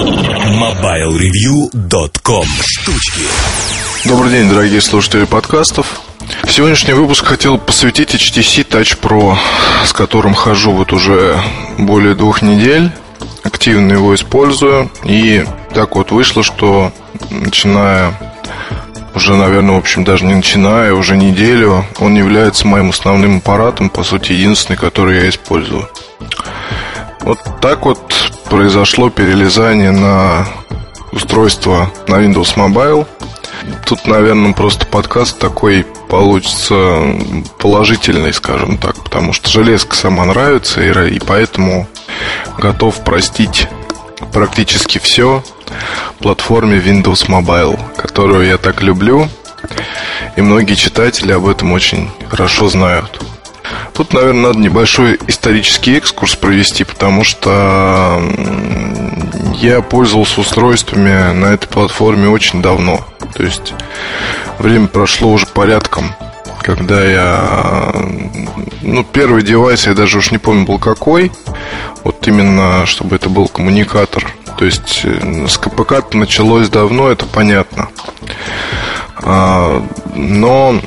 MobileReview.com Штучки Добрый день, дорогие слушатели подкастов. Сегодняшний выпуск хотел посвятить HTC Touch Pro, с которым хожу вот уже более двух недель. Активно его использую. И так вот вышло, что начиная уже, наверное, в общем, даже не начиная, уже неделю, он является моим основным аппаратом, по сути, единственный, который я использую. Вот так вот произошло перелезание на устройство на Windows Mobile. Тут, наверное, просто подкаст такой получится положительный, скажем так, потому что железка сама нравится, и, и поэтому готов простить практически все платформе Windows Mobile, которую я так люблю, и многие читатели об этом очень хорошо знают. Тут, наверное, надо небольшой исторический экскурс провести, потому что я пользовался устройствами на этой платформе очень давно. То есть время прошло уже порядком, когда я... Ну, первый девайс, я даже уж не помню, был какой. Вот именно, чтобы это был коммуникатор. То есть э, с КПК началось давно, это понятно. А, но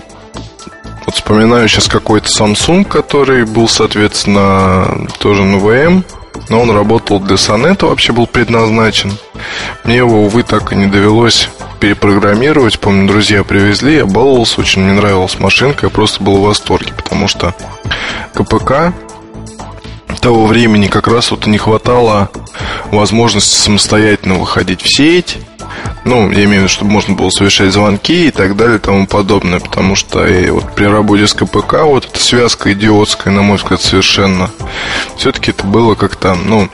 вот вспоминаю сейчас какой-то Samsung, который был, соответственно, тоже на ВМ, но он работал для Сонета, вообще был предназначен. Мне его, увы, так и не довелось перепрограммировать. Помню, друзья привезли, я баловался, очень мне нравилась машинка, я просто был в восторге, потому что КПК того времени как раз вот не хватало возможности самостоятельно выходить в сеть, ну, я имею в виду, чтобы можно было совершать звонки и так далее и тому подобное. Потому что и вот при работе с КПК вот эта связка идиотская, на мой взгляд, совершенно. Все-таки это было как-то, ну,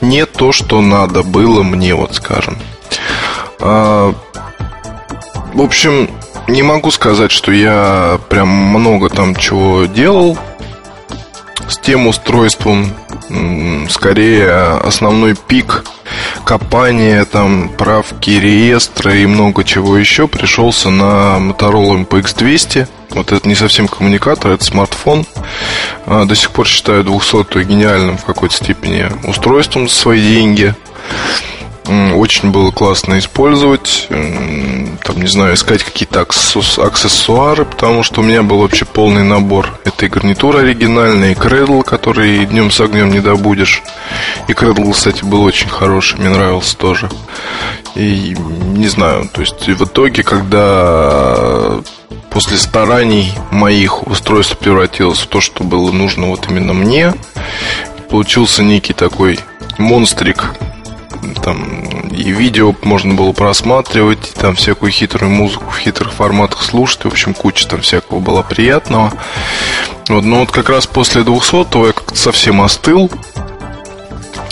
не то, что надо было мне, вот скажем. А, в общем, не могу сказать, что я прям много там чего делал с тем устройством. Скорее, основной пик копания, там, правки реестра и много чего еще пришелся на Motorola MPX200. Вот это не совсем коммуникатор, это смартфон. А, до сих пор считаю 200 гениальным в какой-то степени устройством за свои деньги. Очень было классно использовать. Там, не знаю, искать какие-то аксессуары, потому что у меня был вообще полный набор. Это и гарнитура оригинальная, и кредл, который днем с огнем не добудешь. И кредл, кстати, был очень хороший, мне нравился тоже. И не знаю, то есть в итоге, когда после стараний моих устройство превратилось в то, что было нужно вот именно мне, получился некий такой монстрик там и видео можно было просматривать, там всякую хитрую музыку в хитрых форматах слушать, в общем, куча там всякого было приятного. Вот, но вот как раз после 200 я как-то совсем остыл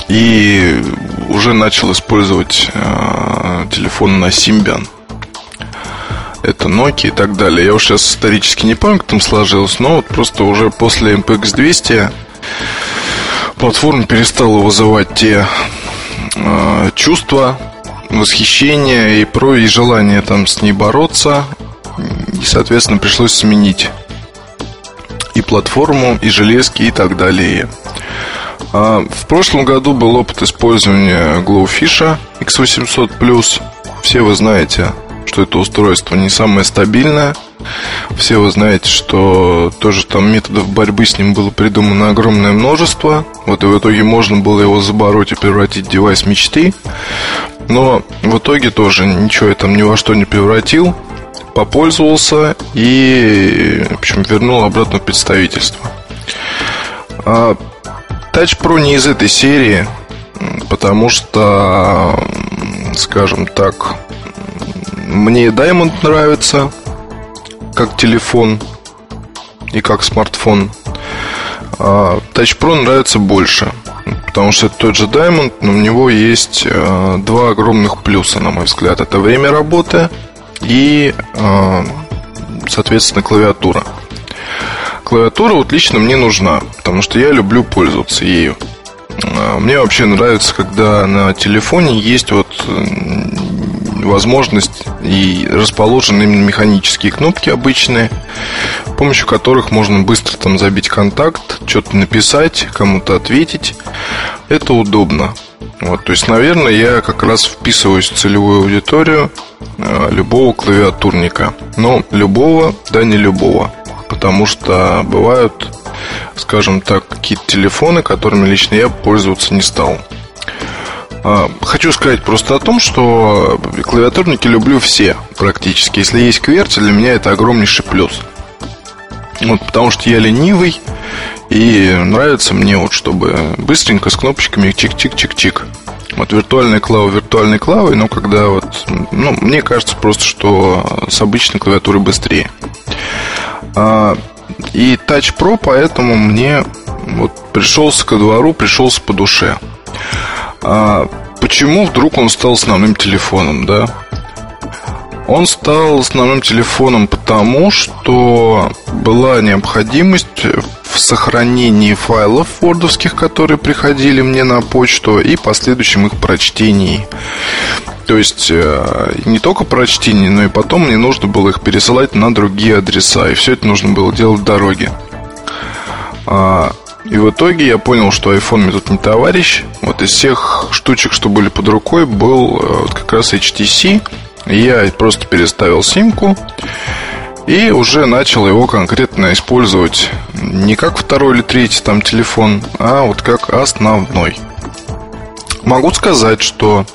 и уже начал использовать э, телефон на Symbian. Это Nokia и так далее. Я уж сейчас исторически не помню, как там сложилось, но вот просто уже после MPX 200 платформа перестала вызывать те э, чувства восхищения и про и желание там с ней бороться. И, соответственно, пришлось сменить и платформу, и железки, и так далее. А в прошлом году был опыт использования Glowfish X800+. Все вы знаете, что это устройство не самое стабильное. Все вы знаете, что тоже там методов борьбы с ним было придумано огромное множество. Вот и в итоге можно было его забороть и превратить в девайс мечты. Но в итоге тоже ничего я там ни во что не превратил. Попользовался и, в общем, вернул обратно в представительство. А Touch Pro не из этой серии, потому что, скажем так, мне Diamond нравится как телефон и как смартфон. А Touch Pro нравится больше, потому что это тот же Diamond, но у него есть э, два огромных плюса, на мой взгляд. Это время работы и, э, соответственно, клавиатура. Клавиатура вот лично мне нужна, потому что я люблю пользоваться ею. А, мне вообще нравится, когда на телефоне есть вот возможность и расположены именно механические кнопки обычные, с помощью которых можно быстро там забить контакт, что-то написать, кому-то ответить. Это удобно. Вот, то есть, наверное, я как раз вписываюсь в целевую аудиторию э, любого клавиатурника. Но любого, да не любого. Потому что бывают, скажем так, какие-то телефоны, которыми лично я пользоваться не стал. А, хочу сказать просто о том, что клавиатурники люблю все практически. Если есть QWERTY, для меня это огромнейший плюс. Вот, потому что я ленивый, и нравится мне вот, чтобы быстренько с кнопочками чик-чик-чик-чик. Вот виртуальная клава виртуальной клавой, но когда вот, ну, мне кажется просто, что с обычной клавиатурой быстрее. А, и Touch Pro, поэтому мне вот пришелся ко двору, пришелся по душе. А, почему вдруг он стал основным телефоном, да? Он стал основным телефоном потому, что была необходимость в сохранении файлов вордовских, которые приходили мне на почту, и последующем их прочтении. То есть э, не только прочтение, но и потом мне нужно было их пересылать на другие адреса. И все это нужно было делать в дороге. А, и в итоге я понял, что iPhone мне тут не товарищ. Вот из всех штучек, что были под рукой, был э, вот как раз HTC. Я просто переставил симку и уже начал его конкретно использовать не как второй или третий там телефон, а вот как основной. Могу сказать, что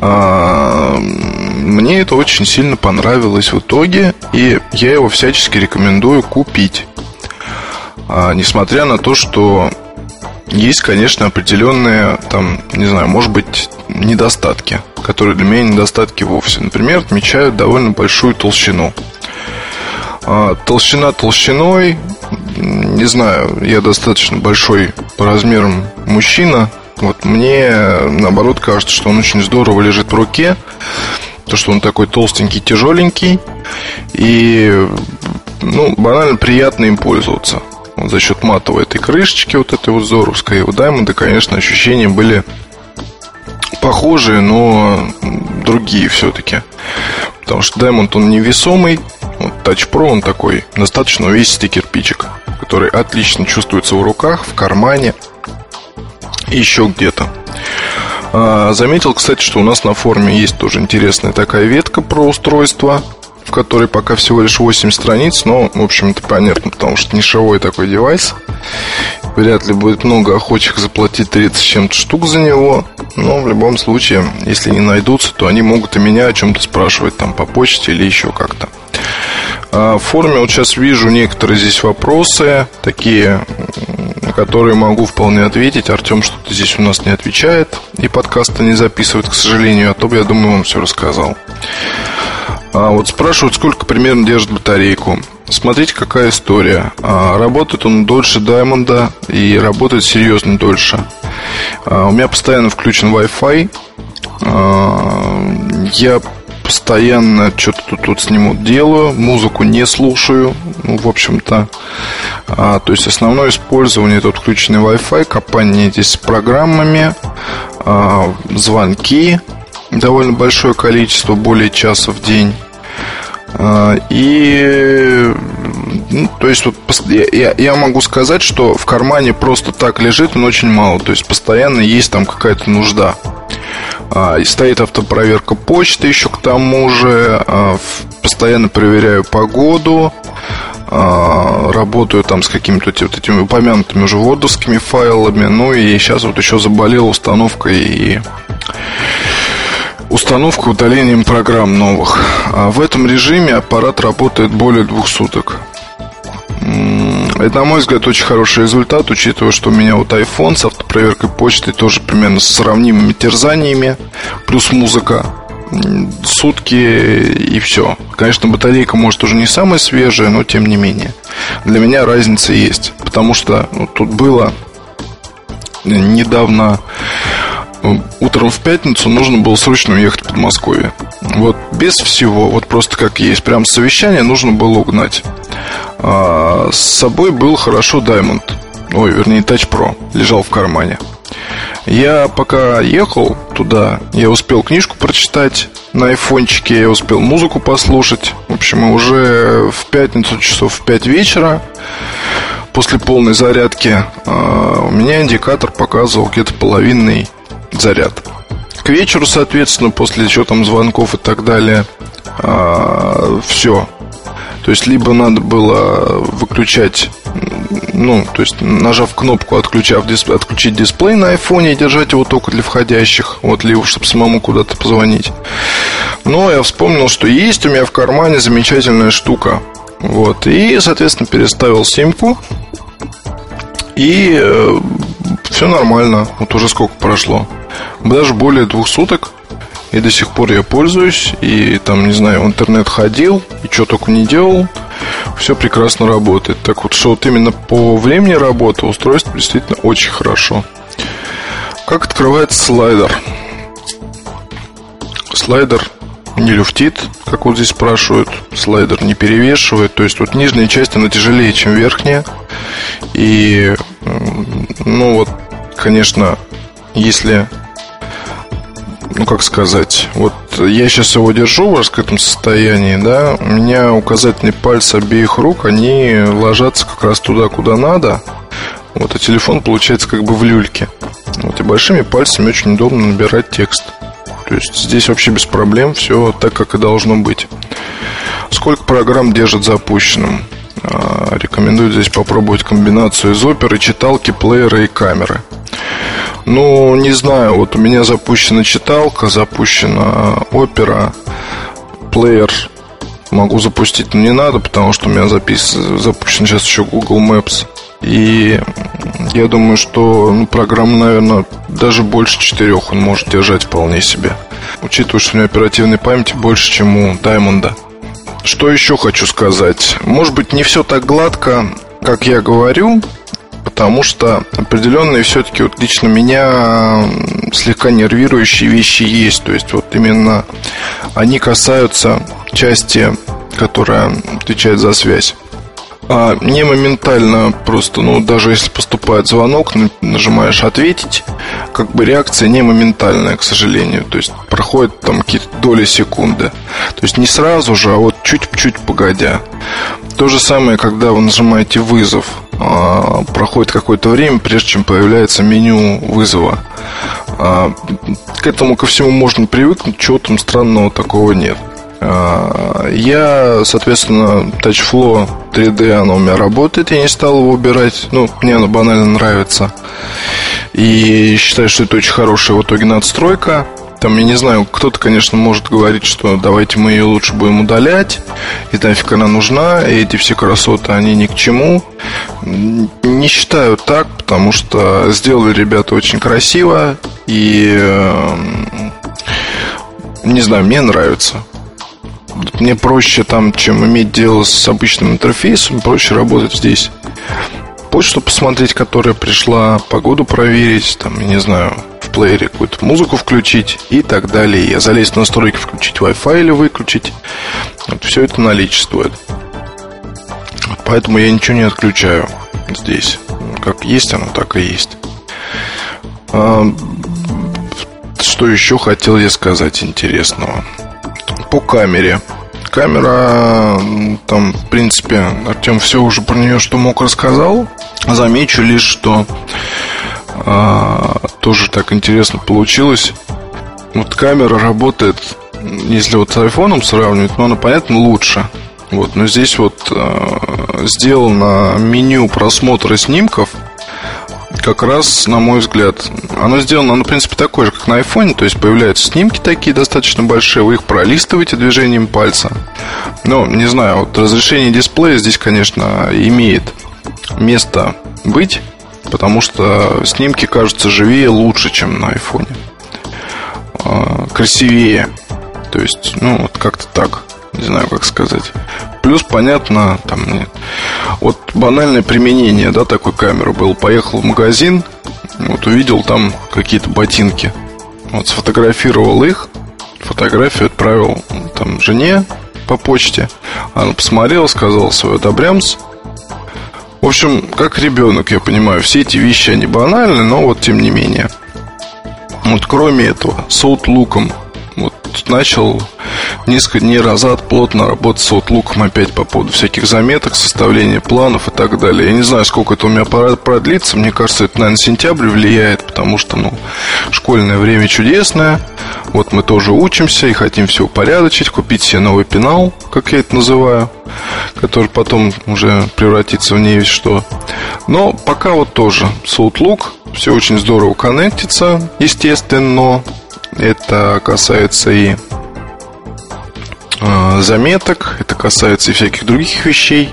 мне это очень сильно понравилось в итоге, и я его всячески рекомендую купить. А, несмотря на то, что есть, конечно, определенные, там, не знаю, может быть, недостатки, которые для меня недостатки вовсе. Например, отмечают довольно большую толщину. А, толщина толщиной, не знаю, я достаточно большой по размерам мужчина. Вот мне, наоборот, кажется, что он очень здорово лежит в руке. То, что он такой толстенький, тяжеленький. И, ну, банально приятно им пользоваться за счет матовой этой крышечки, вот этой вот зоровской. У Diamond, конечно, ощущения были похожие, но другие все-таки. Потому что Diamond, он невесомый, вот Touch Pro, он такой достаточно увесистый кирпичик, который отлично чувствуется в руках, в кармане и еще где-то. А, заметил, кстати, что у нас на форуме есть тоже интересная такая ветка про устройство – в которой пока всего лишь 8 страниц, но, в общем, это понятно, потому что нишевой такой девайс. Вряд ли будет много охочих заплатить 30 с чем-то штук за него. Но в любом случае, если не найдутся, то они могут и меня о чем-то спрашивать там по почте или еще как-то. А в форуме вот сейчас вижу некоторые здесь вопросы, такие, которые могу вполне ответить. Артем что-то здесь у нас не отвечает и подкаста не записывает, к сожалению, а то бы, я думаю, он все рассказал. А вот спрашивают, сколько примерно держит батарейку. Смотрите, какая история. А, работает он дольше Diamond и работает серьезно дольше. А, у меня постоянно включен Wi-Fi. А, я постоянно что-то тут, с ним делаю, музыку не слушаю, ну, в общем-то. А, то есть основное использование тут включенный Wi-Fi, копание здесь с программами, а, звонки, довольно большое количество, более часа в день. А, и, ну, то есть, вот, я, я могу сказать, что в кармане просто так лежит он очень мало. То есть, постоянно есть там какая-то нужда. А, и стоит автопроверка почты еще к тому же. А, постоянно проверяю погоду. Работаю там с какими-то вот этими упомянутыми уже вордовскими файлами. Ну и сейчас вот еще заболел установкой и установка удалением программ новых. А в этом режиме аппарат работает более двух суток. Это, на мой взгляд, очень хороший результат, учитывая, что у меня вот iPhone с автопроверкой почты тоже примерно с сравнимыми терзаниями, плюс музыка, сутки и все. Конечно, батарейка может уже не самая свежая, но тем не менее. Для меня разница есть, потому что ну, тут было недавно утром в пятницу нужно было срочно уехать в Подмосковье. Вот без всего, вот просто как есть. Прям совещание нужно было угнать. А, с собой был хорошо Diamond. Ой, вернее, Touch Pro. Лежал в кармане. Я пока ехал туда, я успел книжку прочитать на айфончике, я успел музыку послушать. В общем, уже в пятницу часов в 5 вечера после полной зарядки а, у меня индикатор показывал где-то половинный заряд. К вечеру, соответственно, после еще там звонков и так далее, а, все. То есть, либо надо было выключать, ну, то есть, нажав кнопку, отключав, отключить дисплей на айфоне и держать его только для входящих, вот, либо чтобы самому куда-то позвонить. Но я вспомнил, что есть у меня в кармане замечательная штука. Вот, и, соответственно, переставил симку. И э, все нормально. Вот уже сколько прошло. Даже более двух суток. И до сих пор я пользуюсь. И там, не знаю, в интернет ходил. И что только не делал. Все прекрасно работает. Так вот, что вот именно по времени работы устройство действительно очень хорошо. Как открывается слайдер? Слайдер не люфтит, как вот здесь спрашивают. Слайдер не перевешивает. То есть вот нижняя часть, она тяжелее, чем верхняя. И, ну вот, конечно, если ну как сказать, вот я сейчас его держу в раскрытом состоянии, да, у меня указательные пальцы обеих рук, они ложатся как раз туда, куда надо, вот, а телефон получается как бы в люльке. Вот, и большими пальцами очень удобно набирать текст. То есть здесь вообще без проблем, все так, как и должно быть. Сколько программ держит запущенным? А, рекомендую здесь попробовать комбинацию из оперы, читалки, плеера и камеры. Ну, не знаю, вот у меня запущена читалка, запущена опера, плеер могу запустить, но не надо, потому что у меня запис... запущен сейчас еще Google Maps. И я думаю, что ну, программа, наверное, даже больше четырех он может держать вполне себе. Учитывая, что у меня оперативной памяти больше, чем у Даймонда. Что еще хочу сказать? Может быть, не все так гладко, как я говорю, потому что определенные все-таки вот лично меня слегка нервирующие вещи есть. То есть вот именно они касаются части, которая отвечает за связь. А не моментально просто, ну, даже если поступает звонок, нажимаешь «ответить», как бы реакция не моментальная, к сожалению. То есть проходит там какие-то доли секунды. То есть не сразу же, а вот чуть-чуть погодя. То же самое, когда вы нажимаете «вызов». А, проходит какое-то время, прежде чем появляется меню вызова. А, к этому ко всему можно привыкнуть, чего там странного такого нет. А, я, соответственно, TouchFlow 3D, оно у меня работает, я не стал его убирать. Ну, мне оно банально нравится. И считаю, что это очень хорошая в итоге надстройка. Там, я не знаю, кто-то, конечно, может говорить, что давайте мы ее лучше будем удалять, и нафиг она нужна, и эти все красоты, они ни к чему. Не считаю так, потому что сделали ребята очень красиво, и эм, не знаю, мне нравится. Мне проще там, чем иметь дело с обычным интерфейсом, проще работать здесь. Почту посмотреть, которая пришла, погоду проверить, там, я не знаю, в плеере какую-то музыку включить и так далее. Залезть в настройки, включить Wi-Fi или выключить. Вот все это наличествует. Вот поэтому я ничего не отключаю здесь. Как есть оно, так и есть. А, что еще хотел я сказать интересного? по камере. Камера, там, в принципе, Артем все уже про нее, что мог, рассказал. Замечу лишь, что а, тоже так интересно получилось. Вот камера работает, если вот с айфоном сравнивать, ну, она, понятно, лучше. Вот, но здесь вот э, сделано меню просмотра снимков – как раз, на мой взгляд, оно сделано, оно, в принципе, такое же, как на айфоне, то есть появляются снимки такие достаточно большие, вы их пролистываете движением пальца. Но, не знаю, вот разрешение дисплея здесь, конечно, имеет место быть, потому что снимки кажутся живее, лучше, чем на айфоне. А, красивее. То есть, ну, вот как-то так. Не знаю, как сказать. Плюс, понятно, там вот банальное применение, да, такой камеры был. Поехал в магазин, вот увидел там какие-то ботинки. Вот сфотографировал их, фотографию отправил там жене по почте. Она посмотрела, сказала свой одобрямс. В общем, как ребенок, я понимаю, все эти вещи, они банальны, но вот тем не менее. Вот кроме этого, с Outlook вот начал несколько дней назад плотно работать с Outlook опять по поводу всяких заметок, составления планов и так далее. Я не знаю, сколько это у меня продлится. Мне кажется, это, наверное, сентябрь влияет, потому что, ну, школьное время чудесное. Вот мы тоже учимся и хотим все упорядочить, купить себе новый пенал, как я это называю, который потом уже превратится в не что. Но пока вот тоже с Outlook все очень здорово коннектится, естественно. Это касается и заметок, это касается и всяких других вещей,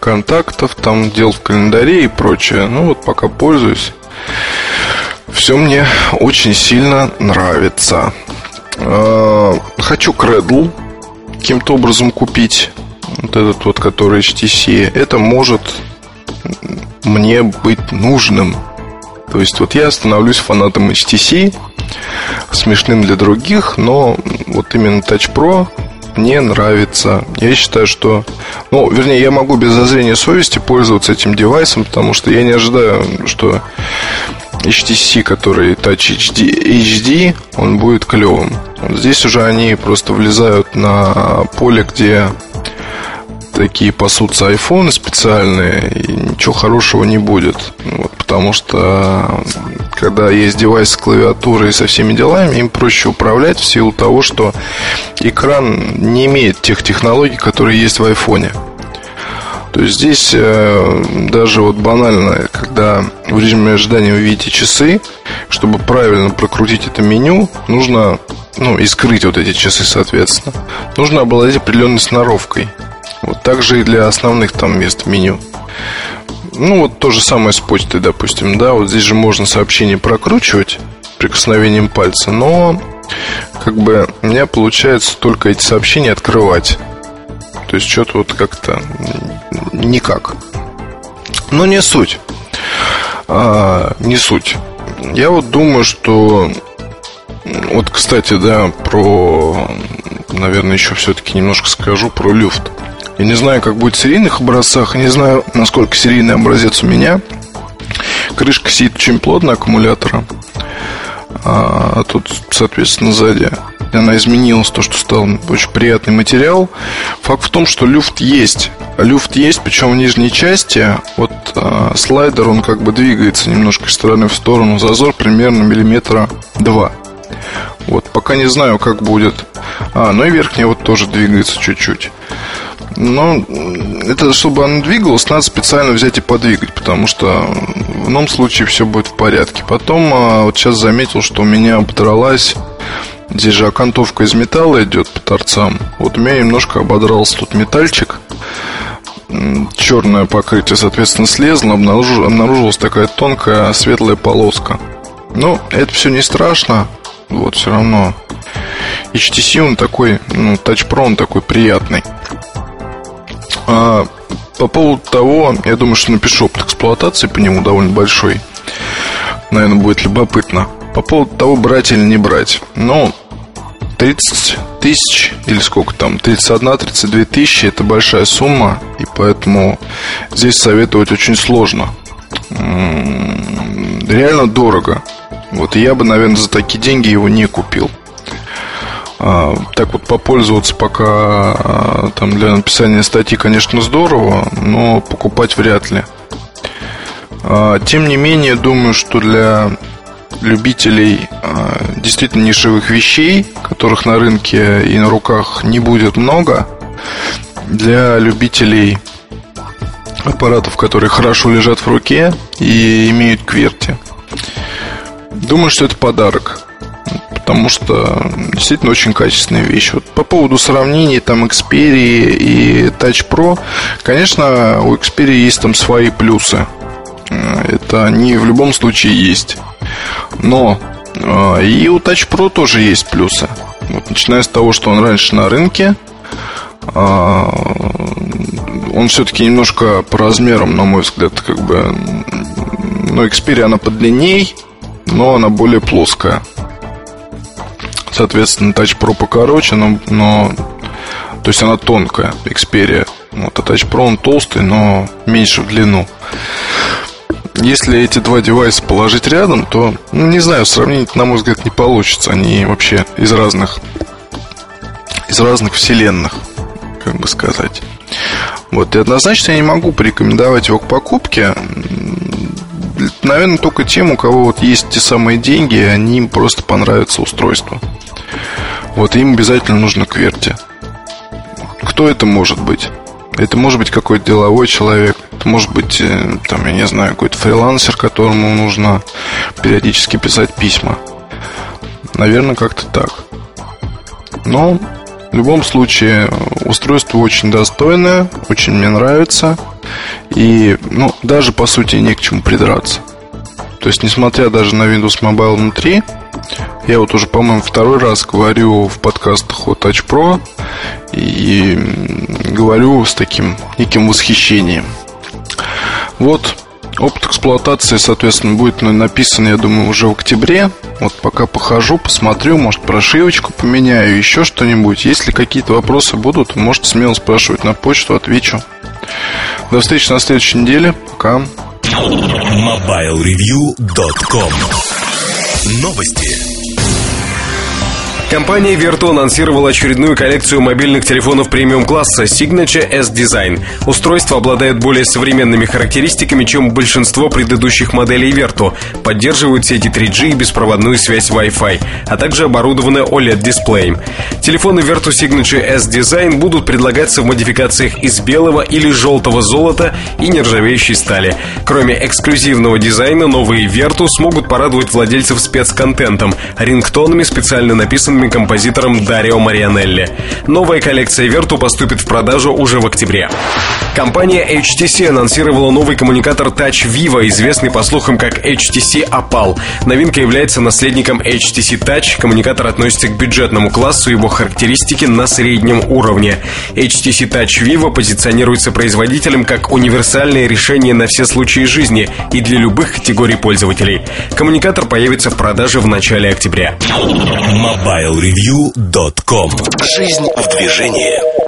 контактов, там дел в календаре и прочее. Ну вот пока пользуюсь. Все мне очень сильно нравится. Э, хочу Cradle каким-то образом купить. Вот этот вот, который HTC. Это может мне быть нужным. То есть вот я становлюсь фанатом HTC, смешным для других, но вот именно Touch Pro мне нравится. Я считаю, что... Ну, вернее, я могу без зазрения совести пользоваться этим девайсом, потому что я не ожидаю, что HTC, который Touch HD, HD он будет клевым. Здесь уже они просто влезают на поле, где такие пасутся айфоны специальные, и ничего хорошего не будет. Вот, потому что когда есть девайс с клавиатурой и со всеми делами, им проще управлять в силу того, что экран не имеет тех технологий, которые есть в айфоне. То есть здесь э, даже вот банально, когда в режиме ожидания вы видите часы, чтобы правильно прокрутить это меню, нужно, ну, и скрыть вот эти часы, соответственно, нужно обладать определенной сноровкой. Вот так же и для основных там мест меню. Ну, вот то же самое с почтой, допустим, да, вот здесь же можно сообщение прокручивать прикосновением пальца, но как бы у меня получается только эти сообщения открывать. То есть что-то вот как-то никак. Но не суть. А, не суть. Я вот думаю, что вот, кстати, да, про, наверное, еще все-таки немножко скажу про люфт. Я не знаю, как будет в серийных образцах, не знаю, насколько серийный образец у меня. Крышка сидит очень плотно аккумулятора. А тут, соответственно, сзади она изменилась, то, что стал очень приятный материал. Факт в том, что люфт есть. Люфт есть, причем в нижней части. Вот э, слайдер, он как бы двигается немножко из стороны в сторону. Зазор примерно миллиметра два. Вот, пока не знаю, как будет. А, ну и верхняя вот тоже двигается чуть-чуть. Но это, чтобы она двигалась, надо специально взять и подвигать, потому что в ином случае все будет в порядке. Потом а, вот сейчас заметил, что у меня ободралась Здесь же окантовка из металла идет по торцам. Вот у меня немножко ободрался тут метальчик. Черное покрытие, соответственно, слезло. Обнаружил, обнаружилась такая тонкая светлая полоска. Но это все не страшно. Вот, все равно. HTC он такой, ну, Touch Pro он такой приятный. А по поводу того, я думаю, что напишу опыт эксплуатации по нему довольно большой. Наверное, будет любопытно. По поводу того, брать или не брать. Ну, 30 тысяч или сколько там, 31-32 тысячи это большая сумма, и поэтому здесь советовать очень сложно. Реально дорого. Вот я бы, наверное, за такие деньги его не купил. А, так вот попользоваться пока а, там для написания статьи, конечно, здорово, но покупать вряд ли. А, тем не менее, думаю, что для любителей действительно нишевых вещей, которых на рынке и на руках не будет много, для любителей аппаратов, которые хорошо лежат в руке и имеют кверти. Думаю, что это подарок потому что действительно очень качественная вещь. Вот по поводу сравнений там Xperia и Touch Pro, конечно, у Xperia есть там свои плюсы. Это они в любом случае есть. Но э, и у Touch Pro тоже есть плюсы. Вот, начиная с того, что он раньше на рынке, э, он все-таки немножко по размерам, на мой взгляд, как бы, ну, Xperia она подлинней, но она более плоская. Соответственно, Touch Pro покороче, но, но то есть она тонкая, Xperia. Вот, а Touch Pro он толстый, но меньше в длину. Если эти два девайса положить рядом, то, ну, не знаю, сравнить, на мой взгляд, не получится. Они вообще из разных из разных вселенных, как бы сказать. Вот, и однозначно я не могу порекомендовать его к покупке. Наверное, только тем, у кого вот есть те самые деньги, и они им просто понравится устройство. Вот, им обязательно нужно кверти. Кто это может быть? Это может быть какой-то деловой человек, это может быть, э, там, я не знаю, какой-то фрилансер, которому нужно периодически писать письма. Наверное, как-то так. Но в любом случае устройство очень достойное, очень мне нравится. И, ну, даже по сути не к чему придраться. То есть, несмотря даже на Windows Mobile внутри, я вот уже, по-моему, второй раз говорю в подкастах о Touch Pro и говорю с таким неким восхищением. Вот опыт эксплуатации, соответственно, будет написан, я думаю, уже в октябре. Вот пока похожу, посмотрю, может, прошивочку поменяю, еще что-нибудь. Если какие-то вопросы будут, можете смело спрашивать на почту, отвечу. До встречи на следующей неделе. Пока. MobileReview.com Новости. Компания Vertu анонсировала очередную коллекцию мобильных телефонов премиум-класса Signature S-Design. Устройство обладает более современными характеристиками, чем большинство предыдущих моделей Vertu. Поддерживают сети 3G и беспроводную связь Wi-Fi, а также оборудованы OLED-дисплеем. Телефоны Vertu Signature S-Design будут предлагаться в модификациях из белого или желтого золота и нержавеющей стали. Кроме эксклюзивного дизайна, новые Vertu смогут порадовать владельцев спецконтентом, рингтонами, специально написанными известными композитором Дарио Марианелли. Новая коллекция Верту поступит в продажу уже в октябре. Компания HTC анонсировала новый коммуникатор Touch Vivo, известный по слухам как HTC Opal. Новинка является наследником HTC Touch. Коммуникатор относится к бюджетному классу, его характеристики на среднем уровне. HTC Touch Vivo позиционируется производителем как универсальное решение на все случаи жизни и для любых категорий пользователей. Коммуникатор появится в продаже в начале октября. MobileReview.com Жизнь в движении